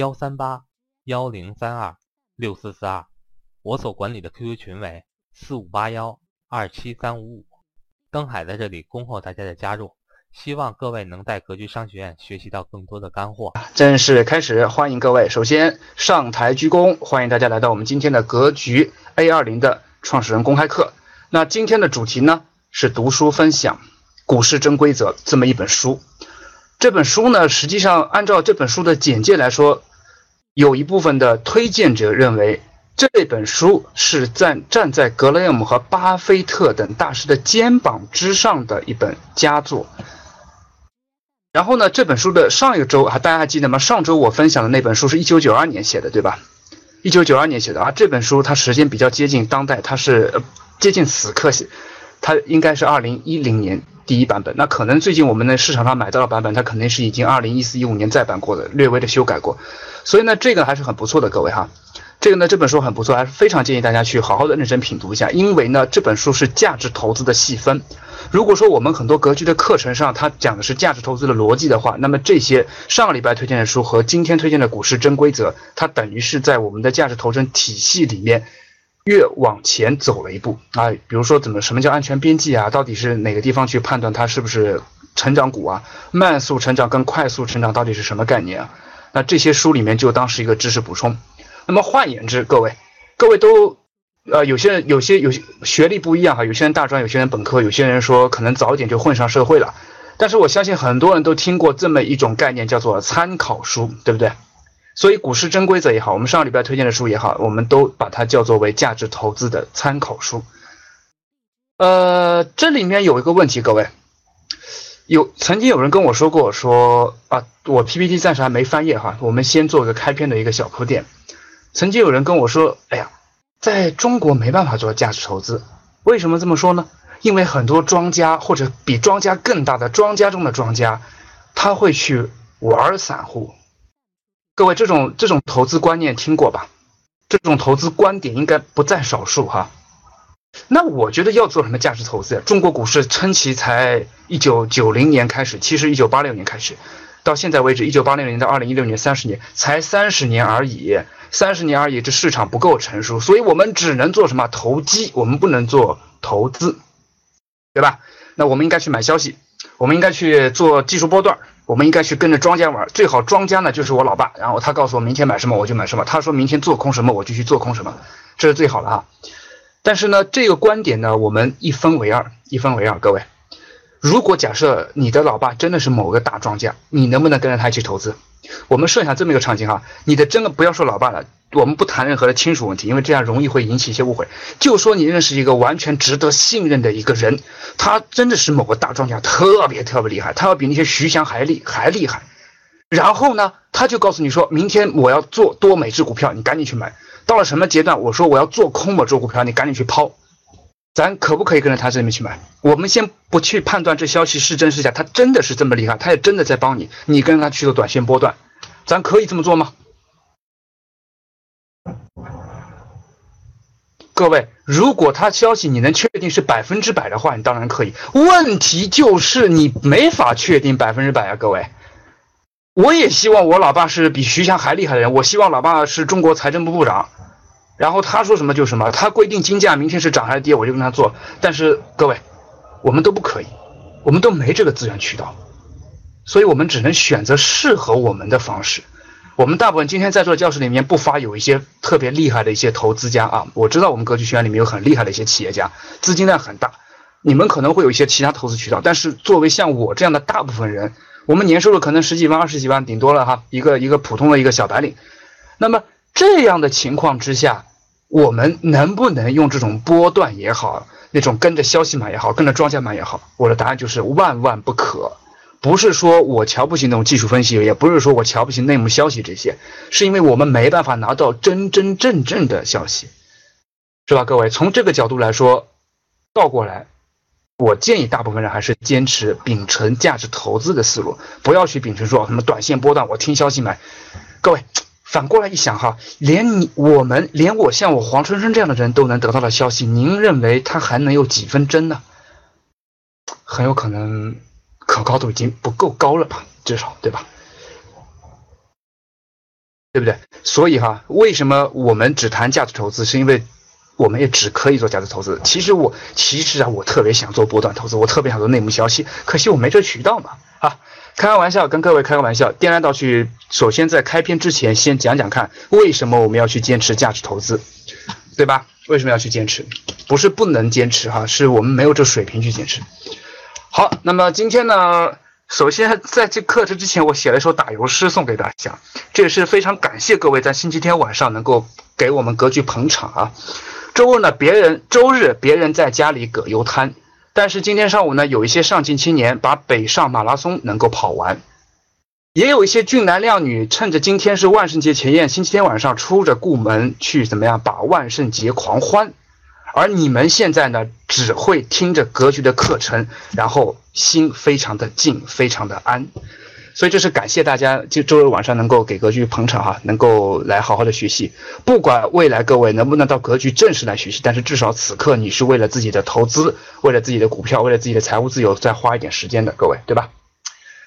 幺三八幺零三二六四四二，我所管理的 QQ 群为四五八幺二七三五五。登海在这里恭候大家的加入，希望各位能在格局商学院学习到更多的干货。正式开始，欢迎各位。首先上台鞠躬，欢迎大家来到我们今天的格局 A 二零的创始人公开课。那今天的主题呢是读书分享《股市真规则》这么一本书。这本书呢，实际上按照这本书的简介来说，有一部分的推荐者认为这本书是站站在格雷厄姆和巴菲特等大师的肩膀之上的一本佳作。然后呢，这本书的上一周啊，大家还记得吗？上周我分享的那本书是一九九二年写的，对吧？一九九二年写的啊，这本书它时间比较接近当代，它是接近此刻写，它应该是二零一零年。第一版本，那可能最近我们在市场上买到的版本，它肯定是已经二零一四一五年再版过的，略微的修改过，所以呢，这个还是很不错的，各位哈，这个呢这本书很不错，还是非常建议大家去好好的认真品读一下，因为呢这本书是价值投资的细分。如果说我们很多格局的课程上，它讲的是价值投资的逻辑的话，那么这些上个礼拜推荐的书和今天推荐的股市真规则，它等于是在我们的价值投资体系里面。越往前走了一步啊，比如说怎么什么叫安全边际啊？到底是哪个地方去判断它是不是成长股啊？慢速成长跟快速成长到底是什么概念啊？那这些书里面就当是一个知识补充。那么换言之，各位，各位都呃，有些人有些有些学历不一样哈，有些人大专，有些人本科，有些人说可能早一点就混上社会了。但是我相信很多人都听过这么一种概念，叫做参考书，对不对？所以，股市真规则也好，我们上个礼拜推荐的书也好，我们都把它叫做为价值投资的参考书。呃，这里面有一个问题，各位，有曾经有人跟我说过，说啊，我 PPT 暂时还没翻页哈，我们先做个开篇的一个小铺垫。曾经有人跟我说，哎呀，在中国没办法做价值投资，为什么这么说呢？因为很多庄家或者比庄家更大的庄家中的庄家，他会去玩散户。各位，这种这种投资观念听过吧？这种投资观点应该不在少数哈。那我觉得要做什么价值投资呀？中国股市撑起才一九九零年开始，其实一九八六年开始，到现在为止，一九八六年到二零一六年三十年，才三十年而已，三十年而已，这市场不够成熟，所以我们只能做什么投机，我们不能做投资，对吧？那我们应该去买消息，我们应该去做技术波段。我们应该去跟着庄家玩，最好庄家呢就是我老爸，然后他告诉我明天买什么我就买什么，他说明天做空什么我就去做空什么，这是最好的哈。但是呢，这个观点呢，我们一分为二，一分为二，各位，如果假设你的老爸真的是某个大庄家，你能不能跟着他去投资？我们设想这么一个场景哈，你的真的不要说老爸了。我们不谈任何的亲属问题，因为这样容易会引起一些误会。就说你认识一个完全值得信任的一个人，他真的是某个大庄家，特别特别厉害，他要比那些徐翔还厉还厉害。然后呢，他就告诉你说，明天我要做多每只股票，你赶紧去买。到了什么阶段，我说我要做空某只股票，你赶紧去抛。咱可不可以跟着他这边去买？我们先不去判断这消息是真是假，他真的是这么厉害，他也真的在帮你，你跟他去做短线波段，咱可以这么做吗？各位，如果他消息你能确定是百分之百的话，你当然可以。问题就是你没法确定百分之百啊，各位。我也希望我老爸是比徐翔还厉害的人，我希望老爸是中国财政部部长，然后他说什么就什么，他规定金价明天是涨还是跌，我就跟他做。但是各位，我们都不可以，我们都没这个资源渠道，所以我们只能选择适合我们的方式。我们大部分今天在座的教室里面不乏有一些特别厉害的一些投资家啊，我知道我们格局学院里面有很厉害的一些企业家，资金量很大。你们可能会有一些其他投资渠道，但是作为像我这样的大部分人，我们年收入可能十几万、二十几万，顶多了哈，一个一个普通的一个小白领。那么这样的情况之下，我们能不能用这种波段也好，那种跟着消息买也好，跟着庄家买也好？我的答案就是万万不可。不是说我瞧不起那种技术分析，也不是说我瞧不起内幕消息这些，是因为我们没办法拿到真真正正的消息，是吧？各位，从这个角度来说，倒过来，我建议大部分人还是坚持秉承价值投资的思路，不要去秉承说什么短线波段，我听消息买。各位，反过来一想哈，连你我们连我像我黄春生这样的人都能得到的消息，您认为他还能有几分真呢？很有可能。可靠度已经不够高了吧？至少对吧？对不对？所以哈，为什么我们只谈价值投资？是因为我们也只可以做价值投资。其实我其实啊，我特别想做波段投资，我特别想做内幕消息，可惜我没这渠道嘛。啊，开个玩笑，跟各位开个玩笑。颠来倒去，首先在开篇之前，先讲讲看，为什么我们要去坚持价值投资，对吧？为什么要去坚持？不是不能坚持哈，是我们没有这水平去坚持。好，那么今天呢，首先在这课程之前，我写了一首打油诗送给大家，这也是非常感谢各位在星期天晚上能够给我们格局捧场啊。周日呢，别人周日别人在家里葛优瘫，但是今天上午呢，有一些上进青年把北上马拉松能够跑完，也有一些俊男靓女趁着今天是万圣节前夜，星期天晚上出着故门去怎么样把万圣节狂欢。而你们现在呢，只会听着格局的课程，然后心非常的静，非常的安，所以这是感谢大家，就周日晚上能够给格局捧场哈，能够来好好的学习。不管未来各位能不能到格局正式来学习，但是至少此刻你是为了自己的投资，为了自己的股票，为了自己的财务自由，再花一点时间的，各位对吧？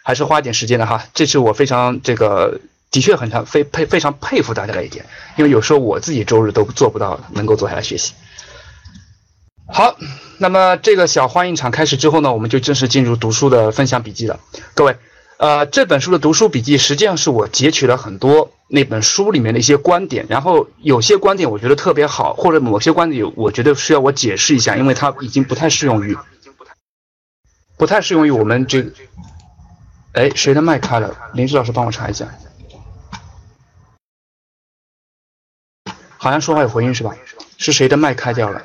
还是花一点时间的哈，这是我非常这个的确很常非佩非常佩服大家的一点，因为有时候我自己周日都做不到能够坐下来学习。好，那么这个小欢迎场开始之后呢，我们就正式进入读书的分享笔记了。各位，呃，这本书的读书笔记实际上是我截取了很多那本书里面的一些观点，然后有些观点我觉得特别好，或者某些观点我觉得需要我解释一下，因为它已经不太适用于，不太适用于我们这。哎，谁的麦开了？林志老师帮我查一下。好像说话有回音是吧？是谁的麦开掉了？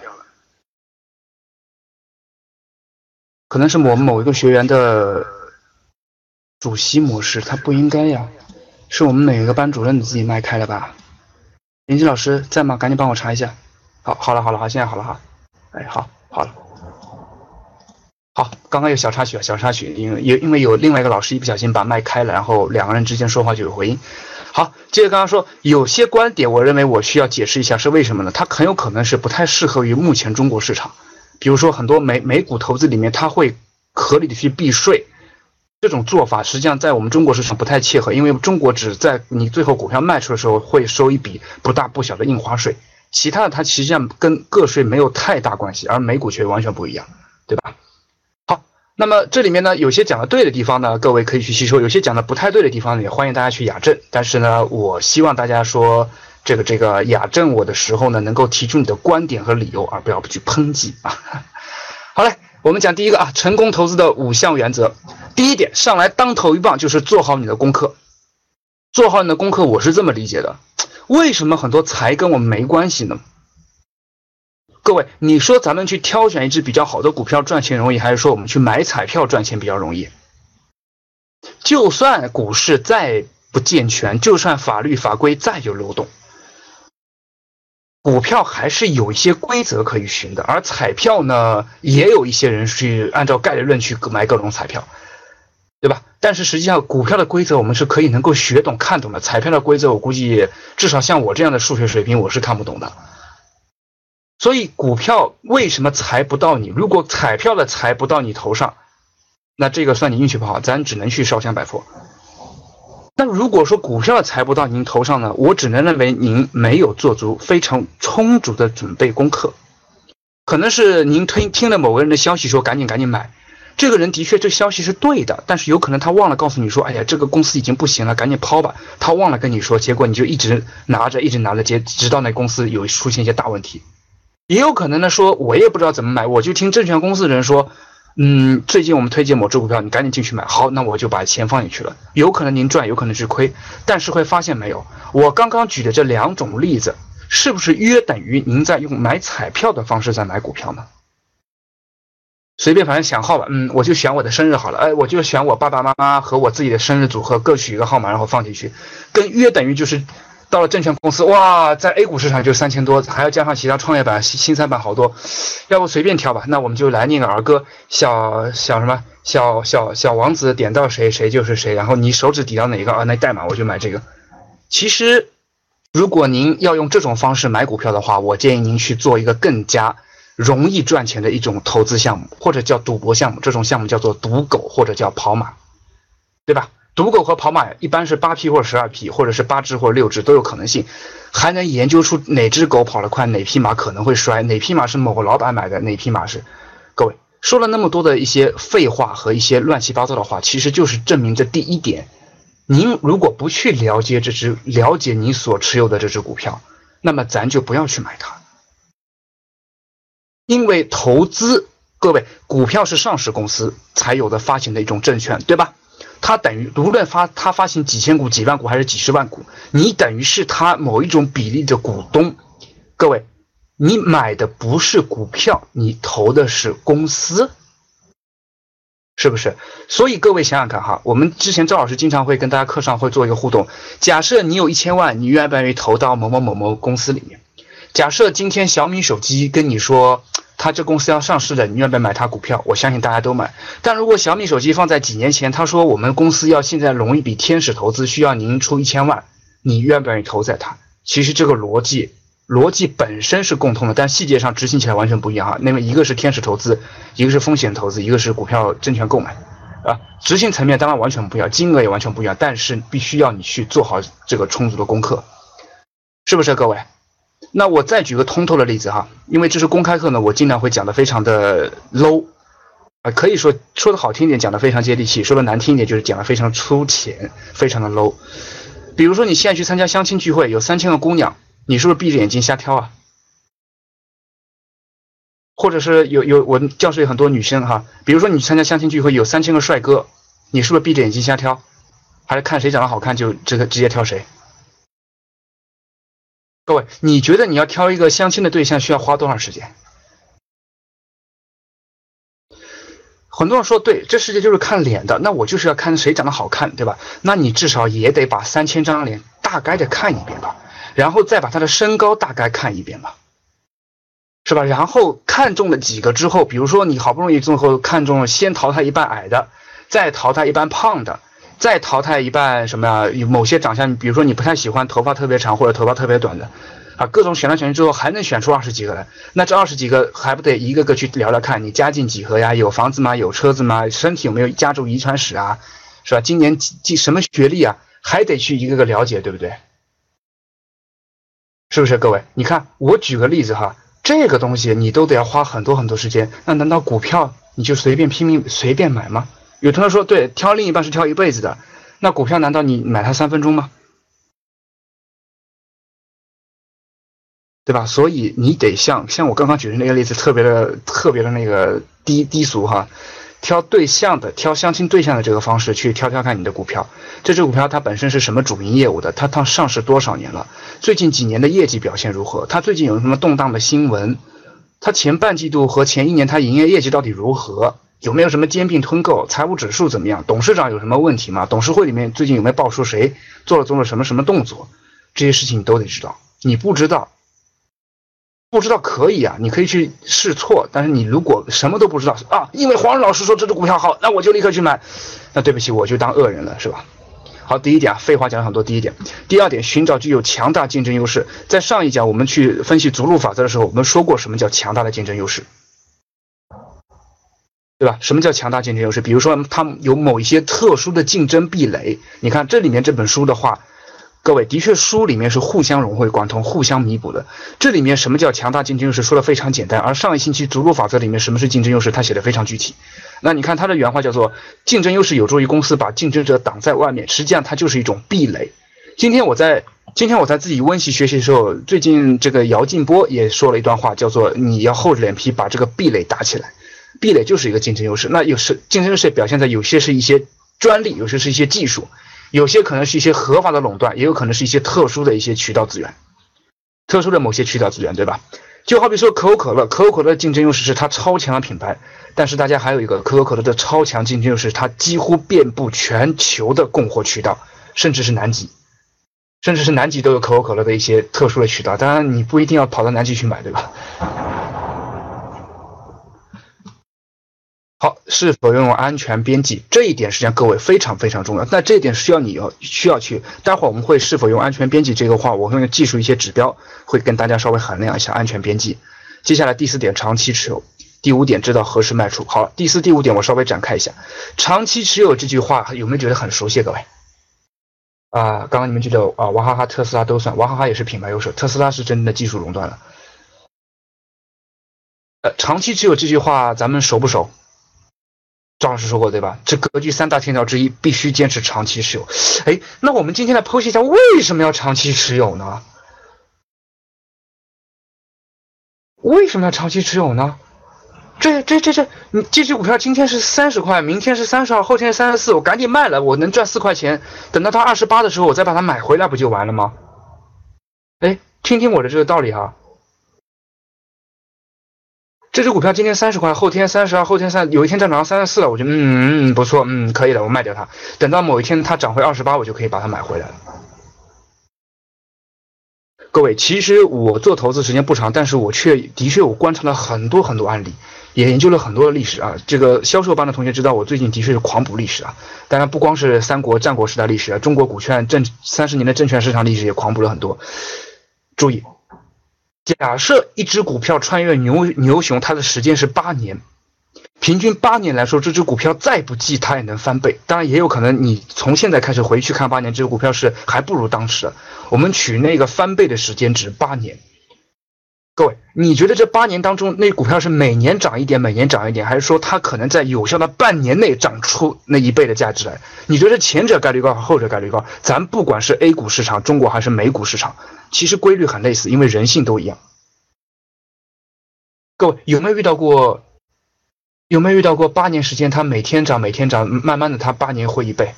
可能是我们某一个学员的主席模式，他不应该呀，是我们哪个班主任自己麦开了吧？林奇老师在吗？赶紧帮我查一下。好，好了，好了，好，现在好了哈。哎，好，好了。好，刚刚有小插曲啊，小插曲，因为因因为有另外一个老师一不小心把麦开了，然后两个人之间说话就有回音。好，接着刚刚说，有些观点我认为我需要解释一下是为什么呢？它很有可能是不太适合于目前中国市场。比如说，很多美美股投资里面，它会合理的去避税，这种做法实际上在我们中国市场不太切合，因为中国只在你最后股票卖出的时候会收一笔不大不小的印花税，其他的它实际上跟个税没有太大关系，而美股却完全不一样，对吧？好，那么这里面呢，有些讲的对的地方呢，各位可以去吸收；有些讲的不太对的地方呢，也欢迎大家去雅正。但是呢，我希望大家说。这个这个雅正我的时候呢，能够提出你的观点和理由，而不要去抨击啊。好嘞，我们讲第一个啊，成功投资的五项原则。第一点，上来当头一棒就是做好你的功课。做好你的功课，我是这么理解的。为什么很多财跟我们没关系呢？各位，你说咱们去挑选一只比较好的股票赚钱容易，还是说我们去买彩票赚钱比较容易？就算股市再不健全，就算法律法规再有漏洞。股票还是有一些规则可以循的，而彩票呢，也有一些人去按照概率论去买各种彩票，对吧？但是实际上，股票的规则我们是可以能够学懂、看懂的。彩票的规则，我估计至少像我这样的数学水平，我是看不懂的。所以，股票为什么财不到你？如果彩票的财不到你头上，那这个算你运气不好，咱只能去烧香拜佛。那如果说股票财不到您头上呢，我只能认为您没有做足非常充足的准备功课，可能是您听听了某个人的消息说赶紧赶紧买，这个人的确这消息是对的，但是有可能他忘了告诉你说，哎呀这个公司已经不行了，赶紧抛吧，他忘了跟你说，结果你就一直拿着一直拿着接，直到那公司有出现一些大问题，也有可能呢说，我也不知道怎么买，我就听证券公司的人说。嗯，最近我们推荐某只股票，你赶紧进去买。好，那我就把钱放进去了。有可能您赚，有可能是亏，但是会发现没有，我刚刚举的这两种例子，是不是约等于您在用买彩票的方式在买股票呢？随便反正选号吧，嗯，我就选我的生日好了，哎，我就选我爸爸妈妈和我自己的生日组合各取一个号码，然后放进去，跟约等于就是到了证券公司，哇，在 A 股市场就三千多，还要加上其他创业板、新三板好多，要不随便挑吧，那我们就来念个儿歌，小小什么小小小王子点到谁谁就是谁，然后你手指抵到哪个啊，那代码我就买这个。其实，如果您要用这种方式买股票的话，我建议您去做一个更加。容易赚钱的一种投资项目，或者叫赌博项目，这种项目叫做赌狗，或者叫跑马，对吧？赌狗和跑马一般是八匹或者十二匹，或者是八只或者六只都有可能性，还能研究出哪只狗跑得快，哪匹马可能会摔，哪匹马是某个老板买的，哪匹马是……各位说了那么多的一些废话和一些乱七八糟的话，其实就是证明这第一点：您如果不去了解这只，了解你所持有的这只股票，那么咱就不要去买它。因为投资，各位，股票是上市公司才有的发行的一种证券，对吧？它等于无论发它发行几千股、几万股还是几十万股，你等于是它某一种比例的股东。各位，你买的不是股票，你投的是公司，是不是？所以各位想想看哈，我们之前赵老师经常会跟大家课上会做一个互动。假设你有一千万，你愿不愿意投到某某某某公司里面？假设今天小米手机跟你说，他这公司要上市的，你愿不愿意买他股票？我相信大家都买。但如果小米手机放在几年前，他说我们公司要现在融一笔天使投资，需要您出一千万，你愿不愿意投在它？其实这个逻辑逻辑本身是共通的，但细节上执行起来完全不一样哈。那么一个是天使投资，一个是风险投资，一个是股票证券购买，啊，执行层面当然完全不一样，金额也完全不一样，但是必须要你去做好这个充足的功课，是不是各位？那我再举个通透的例子哈，因为这是公开课呢，我尽量会讲的非常的 low，啊，可以说说的好听点，讲的非常接地气；说的难听一点，就是讲的非常粗浅，非常的 low。比如说你现在去参加相亲聚会，有三千个姑娘，你是不是闭着眼睛瞎挑啊？或者是有有我教室有很多女生哈，比如说你参加相亲聚会，有三千个帅哥，你是不是闭着眼睛瞎挑？还是看谁长得好看就直接直接挑谁？各位，你觉得你要挑一个相亲的对象需要花多长时间？很多人说对，这世界就是看脸的，那我就是要看谁长得好看，对吧？那你至少也得把三千张脸大概的看一遍吧，然后再把他的身高大概看一遍吧，是吧？然后看中了几个之后，比如说你好不容易最后看中了，先淘汰一半矮的，再淘汰一半胖的。再淘汰一半什么呀？某些长相，比如说你不太喜欢头发特别长或者头发特别短的，啊，各种选来选去之后还能选出二十几个来，那这二十几个还不得一个个去聊聊看你家境几何呀？有房子吗？有车子吗？身体有没有家族遗传史啊？是吧？今年几几什么学历啊？还得去一个个了解，对不对？是不是各位？你看我举个例子哈，这个东西你都得要花很多很多时间，那难道股票你就随便拼命随便买吗？有同学说，对，挑另一半是挑一辈子的，那股票难道你买它三分钟吗？对吧？所以你得像像我刚刚举的那个例子，特别的特别的那个低低俗哈，挑对象的，挑相亲对象的这个方式去挑挑看你的股票，这只股票它本身是什么主营业务的？它它上市多少年了？最近几年的业绩表现如何？它最近有什么动荡的新闻？它前半季度和前一年它营业业绩到底如何？有没有什么兼并吞购？财务指数怎么样？董事长有什么问题吗？董事会里面最近有没有爆出谁做了做了什么什么动作？这些事情你都得知道。你不知道，不知道可以啊，你可以去试错。但是你如果什么都不知道啊，因为黄老师说这只股票好，那我就立刻去买。那对不起，我就当恶人了，是吧？好，第一点啊，废话讲了很多。第一点，第二点，寻找具有强大竞争优势。在上一讲我们去分析逐鹿法则的时候，我们说过什么叫强大的竞争优势。对吧？什么叫强大竞争优势？比如说，他们有某一些特殊的竞争壁垒。你看这里面这本书的话，各位的确书里面是互相融会贯通、互相弥补的。这里面什么叫强大竞争优势？说的非常简单。而上一星期逐鹿法则里面什么是竞争优势？他写的非常具体。那你看他的原话叫做：竞争优势有助于公司把竞争者挡在外面。实际上它就是一种壁垒。今天我在今天我在自己温习学习的时候，最近这个姚劲波也说了一段话，叫做：你要厚着脸皮把这个壁垒打起来。壁垒就是一个竞争优势，那有时竞争优势表现在有些是一些专利，有些是一些技术，有些可能是一些合法的垄断，也有可能是一些特殊的一些渠道资源，特殊的某些渠道资源，对吧？就好比说可口可乐，可口可乐的竞争优势是它超强的品牌，但是大家还有一个可口可乐的超强竞争优势，它几乎遍布全球的供货渠道，甚至是南极，甚至是南极都有可口可乐的一些特殊的渠道。当然，你不一定要跑到南极去买，对吧？好，是否拥有安全边际这一点，实际上各位非常非常重要。那这一点需要你要需要去，待会儿我们会是否用安全边际这个话，我会用技术一些指标，会跟大家稍微衡量一下安全边际。接下来第四点，长期持有；第五点，知道何时卖出。好，第四、第五点我稍微展开一下。长期持有这句话有没有觉得很熟悉？各位啊，刚刚你们觉得啊，娃哈哈、特斯拉都算，娃哈哈也是品牌优势，特斯拉是真正的技术垄断了。呃，长期持有这句话咱们熟不熟？张老师说过对吧？这格局三大天条之一，必须坚持长期持有。哎，那我们今天来剖析一下，为什么要长期持有呢？为什么要长期持有呢？这这这这，你这只股票今天是三十块，明天是三十二，后天三十四，我赶紧卖了，我能赚四块钱。等到它二十八的时候，我再把它买回来，不就完了吗？哎，听听我的这个道理哈。这只股票今天三十块，后天三十二，后天三，有一天涨到三十四了，我觉得嗯嗯不错，嗯可以了，我卖掉它。等到某一天它涨回二十八，我就可以把它买回来了。各位，其实我做投资时间不长，但是我却的确我观察了很多很多案例，也研究了很多的历史啊。这个销售班的同学知道，我最近的确是狂补历史啊。当然不光是三国战国时代历史啊，中国股券证三十年的证券市场历史也狂补了很多。注意。假设一只股票穿越牛牛熊，它的时间是八年，平均八年来说，这只股票再不济它也能翻倍。当然也有可能你从现在开始回去看八年，这只股票是还不如当时的。我们取那个翻倍的时间值八年。各位，你觉得这八年当中，那股票是每年涨一点，每年涨一点，还是说它可能在有效的半年内涨出那一倍的价值来？你觉得前者概率高，还是后者概率高？咱不管是 A 股市场、中国还是美股市场。其实规律很类似，因为人性都一样。各位有没有遇到过？有没有遇到过八年时间，它每天涨，每天涨，慢慢的它八年会一倍？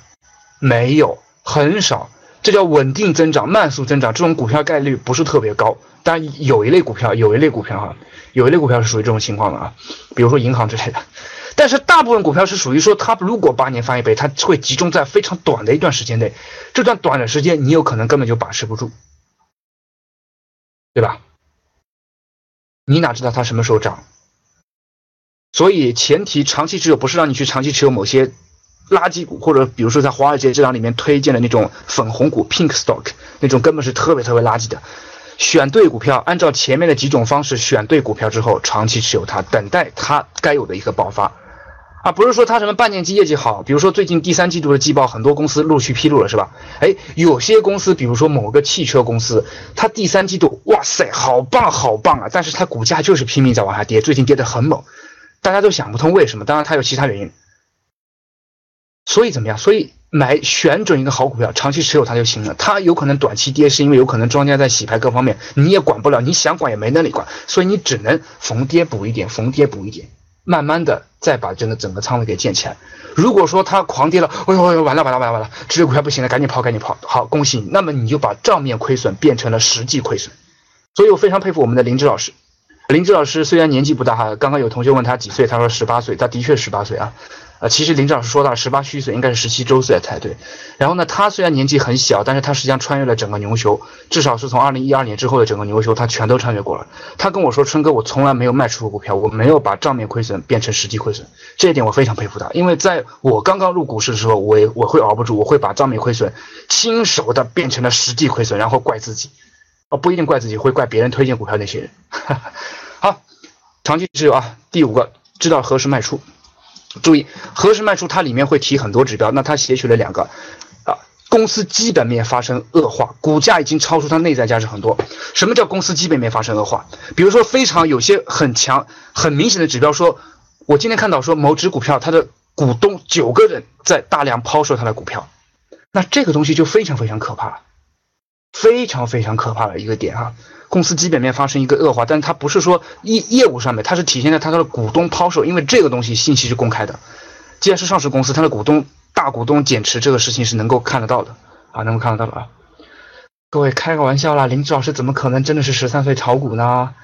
没有，很少。这叫稳定增长、慢速增长，这种股票概率不是特别高。但有一类股票，有一类股票哈，有一类股票是属于这种情况的啊，比如说银行之类的。但是大部分股票是属于说，它如果八年翻一倍，它会集中在非常短的一段时间内，这段短的时间你有可能根本就把持不住。对吧？你哪知道它什么时候涨？所以前提长期持有不是让你去长期持有某些垃圾股，或者比如说在华尔街这档里面推荐的那种粉红股 （pink stock） 那种根本是特别特别垃圾的。选对股票，按照前面的几种方式选对股票之后，长期持有它，等待它该有的一个爆发。啊，不是说它什么半年期业绩好，比如说最近第三季度的季报，很多公司陆续披露了，是吧？哎，有些公司，比如说某个汽车公司，它第三季度，哇塞，好棒好棒啊！但是它股价就是拼命在往下跌，最近跌得很猛，大家都想不通为什么。当然它有其他原因。所以怎么样？所以买选准一个好股票，长期持有它就行了。它有可能短期跌，是因为有可能庄家在洗牌各方面，你也管不了，你想管也没能力管，所以你只能逢跌补一点，逢跌补一点。慢慢的再把整个整个仓位给建起来。如果说它狂跌了，哎呦哎呦，完了完了完了完了，这只股票不行了，赶紧跑赶紧跑。好，恭喜你。那么你就把账面亏损变成了实际亏损。所以我非常佩服我们的林芝老师。林芝老师虽然年纪不大哈，刚刚有同学问他几岁，他说十八岁，他的确十八岁啊。呃，其实林老师说到十八虚岁，应该是十七周岁才对。然后呢，他虽然年纪很小，但是他实际上穿越了整个牛熊，至少是从二零一二年之后的整个牛熊，他全都穿越过了。他跟我说：“春哥，我从来没有卖出过股票，我没有把账面亏损变成实际亏损。”这一点我非常佩服他，因为在我刚刚入股市的时候，我也我会熬不住，我会把账面亏损亲手的变成了实际亏损，然后怪自己。哦，不一定怪自己，会怪别人推荐股票那些人。好，长期持有啊。第五个，知道何时卖出。注意何时卖出，它里面会提很多指标。那它写取了两个啊，公司基本面发生恶化，股价已经超出它内在价值很多。什么叫公司基本面发生恶化？比如说非常有些很强、很明显的指标，说我今天看到说某只股票它的股东九个人在大量抛售它的股票，那这个东西就非常非常可怕了，非常非常可怕的一个点啊。公司基本面发生一个恶化，但它不是说业业务上面，它是体现在它的股东抛售，因为这个东西信息是公开的。既然是上市公司，它的股东大股东减持这个事情是能够看得到的啊，能够看得到的啊。各位开个玩笑啦，林志老师怎么可能真的是十三岁炒股呢？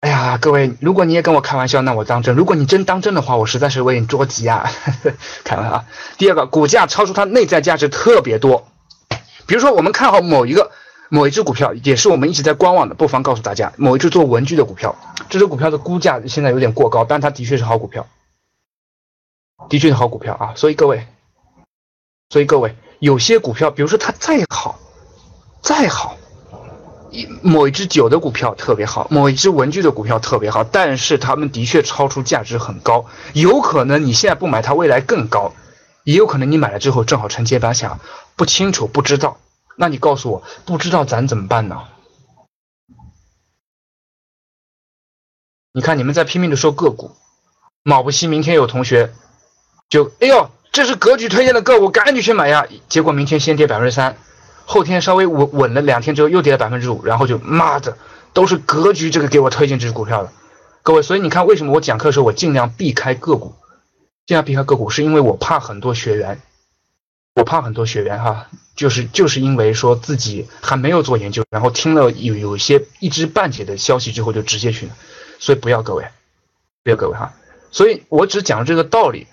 哎呀，各位，如果你也跟我开玩笑，那我当真；如果你真当真的话，我实在是为你着急啊！开玩笑啊。第二个，股价超出它内在价值特别多。比如说，我们看好某一个某一只股票，也是我们一直在观望的，不妨告诉大家，某一只做文具的股票，这只股票的估价现在有点过高，但它的确是好股票，的确是好股票啊。所以各位，所以各位，有些股票，比如说它再好，再好。某一只酒的股票特别好，某一只文具的股票特别好，但是他们的确超出价值很高，有可能你现在不买它未来更高，也有可能你买了之后正好承接反响，不清楚不知道，那你告诉我不知道咱怎么办呢？你看你们在拼命的说个股，卯不西明天有同学就哎呦这是格局推荐的个股，赶紧去买呀，结果明天先跌百分之三。后天稍微稳稳了两天之后，又跌了百分之五，然后就妈的，都是格局这个给我推荐这只股票的，各位，所以你看为什么我讲课的时候我尽量避开个股，尽量避开个股，是因为我怕很多学员，我怕很多学员哈，就是就是因为说自己还没有做研究，然后听了有有一些一知半解的消息之后就直接去，所以不要各位，不要各位哈，所以我只讲这个道理，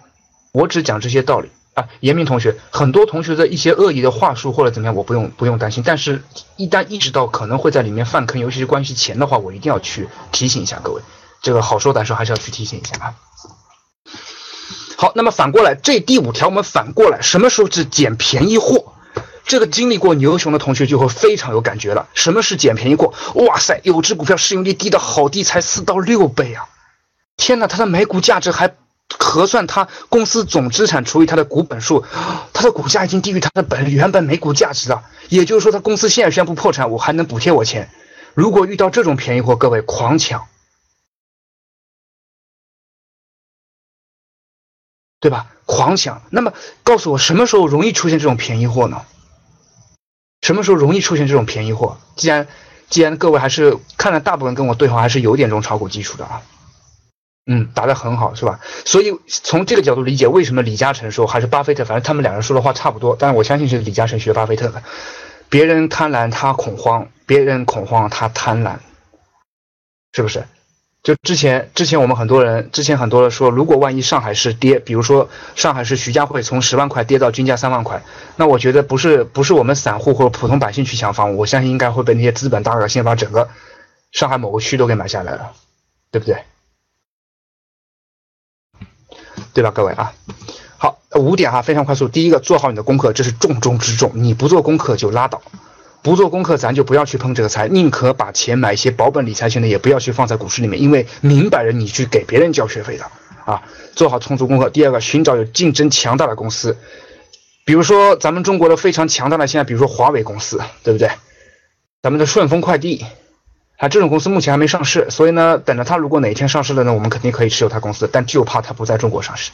我只讲这些道理。啊，严明同学，很多同学的一些恶意的话术或者怎么样，我不用不用担心。但是，一旦意识到可能会在里面犯坑，尤其是关系钱的话，我一定要去提醒一下各位。这个好说歹说，还是要去提醒一下啊。好，那么反过来，这第五条我们反过来，什么时候是捡便宜货？这个经历过牛熊的同学就会非常有感觉了。什么是捡便宜货？哇塞，有只股票市盈率低的好低，才四到六倍啊！天哪，它的每股价值还。核算它公司总资产除以它的股本数，它的股价已经低于它的本原本每股价值了。也就是说，它公司现在宣布破产，我还能补贴我钱。如果遇到这种便宜货，各位狂抢，对吧？狂抢。那么告诉我，什么时候容易出现这种便宜货呢？什么时候容易出现这种便宜货？既然既然各位还是看了大部分跟我对话，还是有点这种炒股基础的啊。嗯，答得很好，是吧？所以从这个角度理解，为什么李嘉诚说还是巴菲特，反正他们两人说的话差不多。但是我相信是李嘉诚学巴菲特的。别人贪婪，他恐慌；别人恐慌，他贪婪，是不是？就之前之前我们很多人之前很多人说，如果万一上海市跌，比如说上海市徐家汇从十万块跌到均价三万块，那我觉得不是不是我们散户或者普通百姓去抢房，我相信应该会被那些资本大鳄先把整个上海某个区都给买下来了，对不对？对吧，各位啊，好，五点哈，非常快速。第一个，做好你的功课，这是重中之重。你不做功课就拉倒，不做功课咱就不要去碰这个财，宁可把钱买一些保本理财型的，也不要去放在股市里面，因为明摆着你去给别人交学费的啊。做好充足功课。第二个，寻找有竞争强大的公司，比如说咱们中国的非常强大的，现在比如说华为公司，对不对？咱们的顺丰快递。啊，这种公司目前还没上市，所以呢，等着它如果哪一天上市了呢，我们肯定可以持有它公司，但就怕它不在中国上市。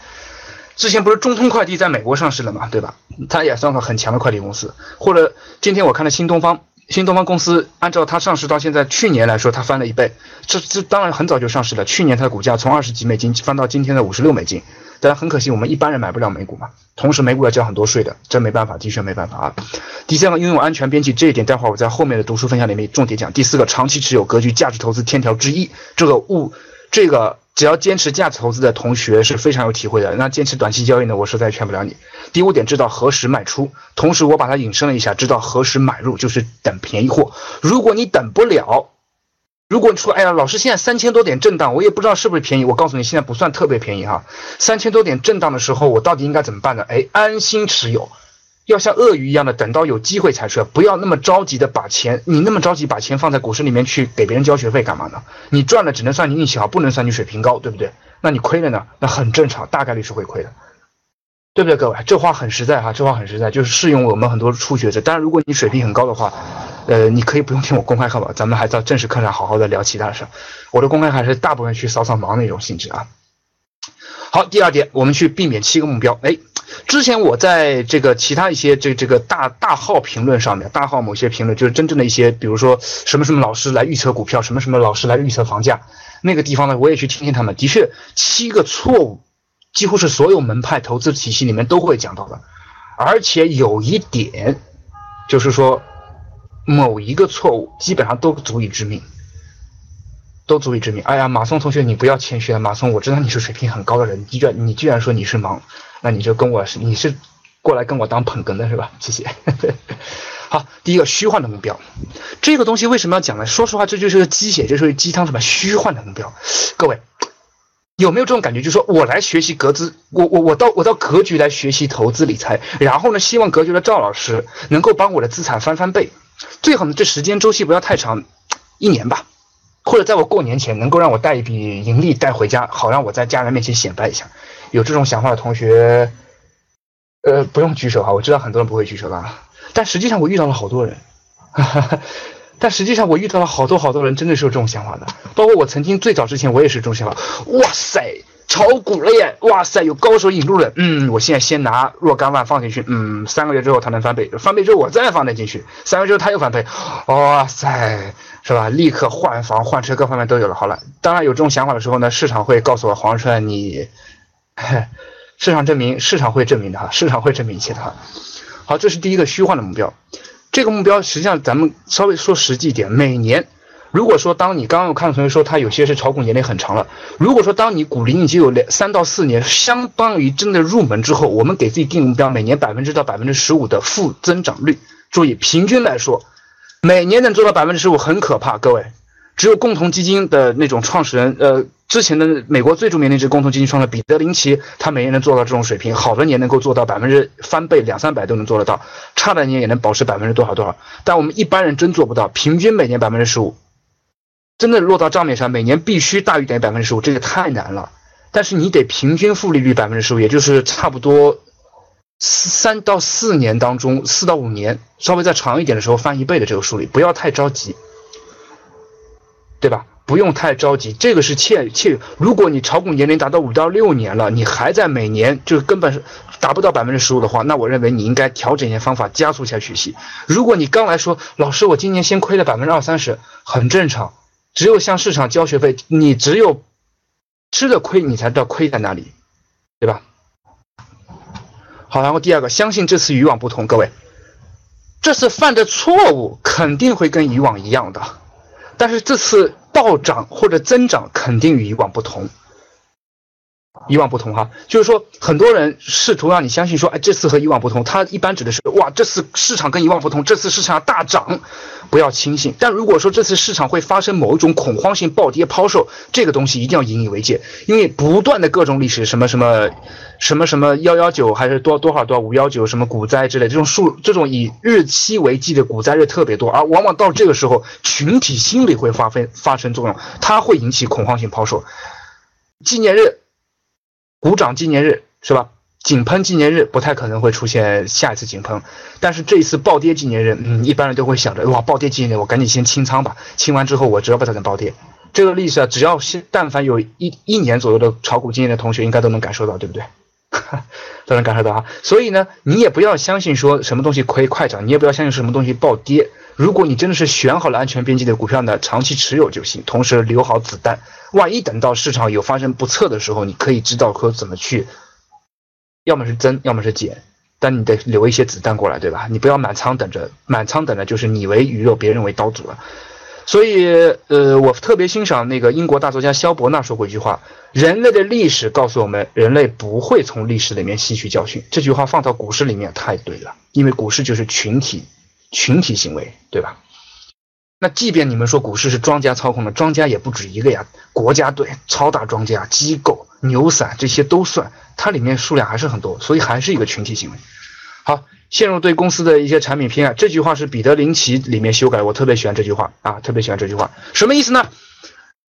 之前不是中通快递在美国上市了嘛，对吧？它也算个很强的快递公司。或者今天我看了新东方，新东方公司按照它上市到现在，去年来说它翻了一倍，这这当然很早就上市了。去年它的股价从二十几美金翻到今天的五十六美金。但很可惜，我们一般人买不了美股嘛。同时，美股要交很多税的，这没办法，的确没办法啊。第三个，拥有安全边际这一点，待会儿我在后面的读书分享里面重点讲。第四个，长期持有格局价值投资天条之一，这个物，这个只要坚持价值投资的同学是非常有体会的。那坚持短期交易呢，我实在劝不了你。第五点，知道何时卖出，同时我把它引申了一下，知道何时买入，就是等便宜货。如果你等不了。如果你说，哎呀，老师，现在三千多点震荡，我也不知道是不是便宜。我告诉你，现在不算特别便宜哈。三千多点震荡的时候，我到底应该怎么办呢？哎，安心持有，要像鳄鱼一样的等到有机会才出，不要那么着急的把钱，你那么着急把钱放在股市里面去给别人交学费干嘛呢？你赚了只能算你运气好，不能算你水平高，对不对？那你亏了呢？那很正常，大概率是会亏的。对不对，各位？这话很实在哈，这话很实在，就是适用我们很多初学者。当然，如果你水平很高的话，呃，你可以不用听我公开课吧，咱们还到正式课上好好的聊其他的事。我的公开课还是大部分去扫扫盲那种性质啊。好，第二点，我们去避免七个目标。哎，之前我在这个其他一些这这个大大号评论上面，大号某些评论，就是真正的一些，比如说什么什么老师来预测股票，什么什么老师来预测房价，那个地方呢，我也去听听他们。的确，七个错误。几乎是所有门派投资体系里面都会讲到的，而且有一点，就是说，某一个错误基本上都足以致命，都足以证明。哎呀，马松同学，你不要谦虚了，马松，我知道你是水平很高的人，你居然你居然说你是盲，那你就跟我是你是过来跟我当捧哏的是吧？谢谢。好，第一个虚幻的目标，这个东西为什么要讲呢？说实话，这就是个鸡血，就是鸡汤，什么虚幻的目标？各位有没有这种感觉？就说我来学习格资，我我我到我到格局来学习投资理财，然后呢，希望格局的赵老师能够帮我的资产翻翻倍，最好呢，这时间周期不要太长，一年吧，或者在我过年前能够让我带一笔盈利带回家，好让我在家人面前显摆一下。有这种想法的同学，呃，不用举手哈，我知道很多人不会举手的。但实际上我遇到了好多人，但实际上我遇到了好多好多人，真的是有这种想法的。包括我曾经最早之前，我也是这种想法。哇塞，炒股了耶！哇塞，有高手引路了。嗯，我现在先拿若干万放进去。嗯，三个月之后它能翻倍，翻倍之后我再放点进去，三个月之后它又翻倍。哇塞，是吧？立刻换房换车各方面都有了。好了，当然有这种想法的时候呢，市场会告诉我黄川你，市场证明市场会证明的哈，市场会证明一切的哈。好，这是第一个虚幻的目标。这个目标实际上，咱们稍微说实际一点。每年，如果说当你刚刚我看到同学说他有些是炒股年龄很长了，如果说当你股龄已经有两三到四年，相当于真的入门之后，我们给自己定目标，每年百分之到百分之十五的负增长率。注意，平均来说，每年能做到百分之十五很可怕，各位。只有共同基金的那种创始人，呃，之前的美国最著名的一只共同基金创始人彼得林奇，他每年能做到这种水平，好的年能够做到百分之翻倍两三百都能做得到，差的年也能保持百分之多少多少。但我们一般人真做不到，平均每年百分之十五，真的落到账面上，每年必须大于等于百分之十五，这个太难了。但是你得平均复利率百分之十五，也就是差不多三到四年当中，四到五年，稍微再长一点的时候翻一倍的这个数率，不要太着急。对吧？不用太着急，这个是切切。如果你炒股年龄达到五到六年了，你还在每年就是根本是达不到百分之十五的话，那我认为你应该调整一些方法，加速一下学习。如果你刚来说，老师，我今年先亏了百分之二三十，很正常。只有向市场交学费，你只有吃了亏，你才知道亏在哪里，对吧？好，然后第二个，相信这次与往不同，各位，这次犯的错误肯定会跟以往一样的。但是这次暴涨或者增长肯定与以往不同，以往不同哈，就是说很多人试图让你相信说，哎，这次和以往不同，他一般指的是哇，这次市场跟以往不同，这次市场大涨，不要轻信。但如果说这次市场会发生某一种恐慌性暴跌抛售，这个东西一定要引以为戒，因为不断的各种历史什么什么。什么什么幺幺九还是多多少多少五幺九什么股灾之类这种数这种以日期为计的股灾日特别多，而往往到这个时候群体心理会发分发生作用，它会引起恐慌性抛售。纪念日，股涨纪念日是吧？井喷纪念日不太可能会出现下一次井喷，但是这一次暴跌纪念日，嗯，一般人都会想着哇，暴跌纪念日我赶紧先清仓吧，清完之后我只要不它能暴跌。这个历史啊，只要是但凡有一一年左右的炒股经验的同学，应该都能感受到，对不对？都能感受到哈，所以呢，你也不要相信说什么东西可以快涨，你也不要相信什么东西暴跌。如果你真的是选好了安全边际的股票呢，长期持有就行，同时留好子弹，万一等到市场有发生不测的时候，你可以知道可怎么去，要么是增，要么是减，但你得留一些子弹过来，对吧？你不要满仓等着，满仓等着就是你为鱼肉，别人为刀俎了。所以，呃，我特别欣赏那个英国大作家萧伯纳说过一句话：“人类的历史告诉我们，人类不会从历史里面吸取教训。”这句话放到股市里面太对了，因为股市就是群体，群体行为，对吧？那即便你们说股市是庄家操控的，庄家也不止一个呀，国家队、超大庄家、机构、牛散这些都算，它里面数量还是很多，所以还是一个群体行为。好。陷入对公司的一些产品偏爱，这句话是彼得林奇里面修改，我特别喜欢这句话啊，特别喜欢这句话，什么意思呢？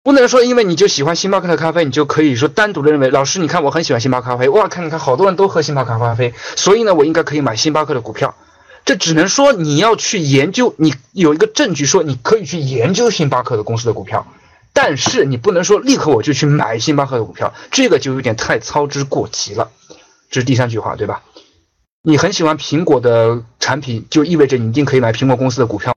不能说因为你就喜欢星巴克的咖啡，你就可以说单独的认为，老师你看我很喜欢星巴克咖啡，哇，看看好多人都喝星巴克咖啡，所以呢，我应该可以买星巴克的股票。这只能说你要去研究，你有一个证据说你可以去研究星巴克的公司的股票，但是你不能说立刻我就去买星巴克的股票，这个就有点太操之过急了。这是第三句话，对吧？你很喜欢苹果的产品，就意味着你一定可以买苹果公司的股票。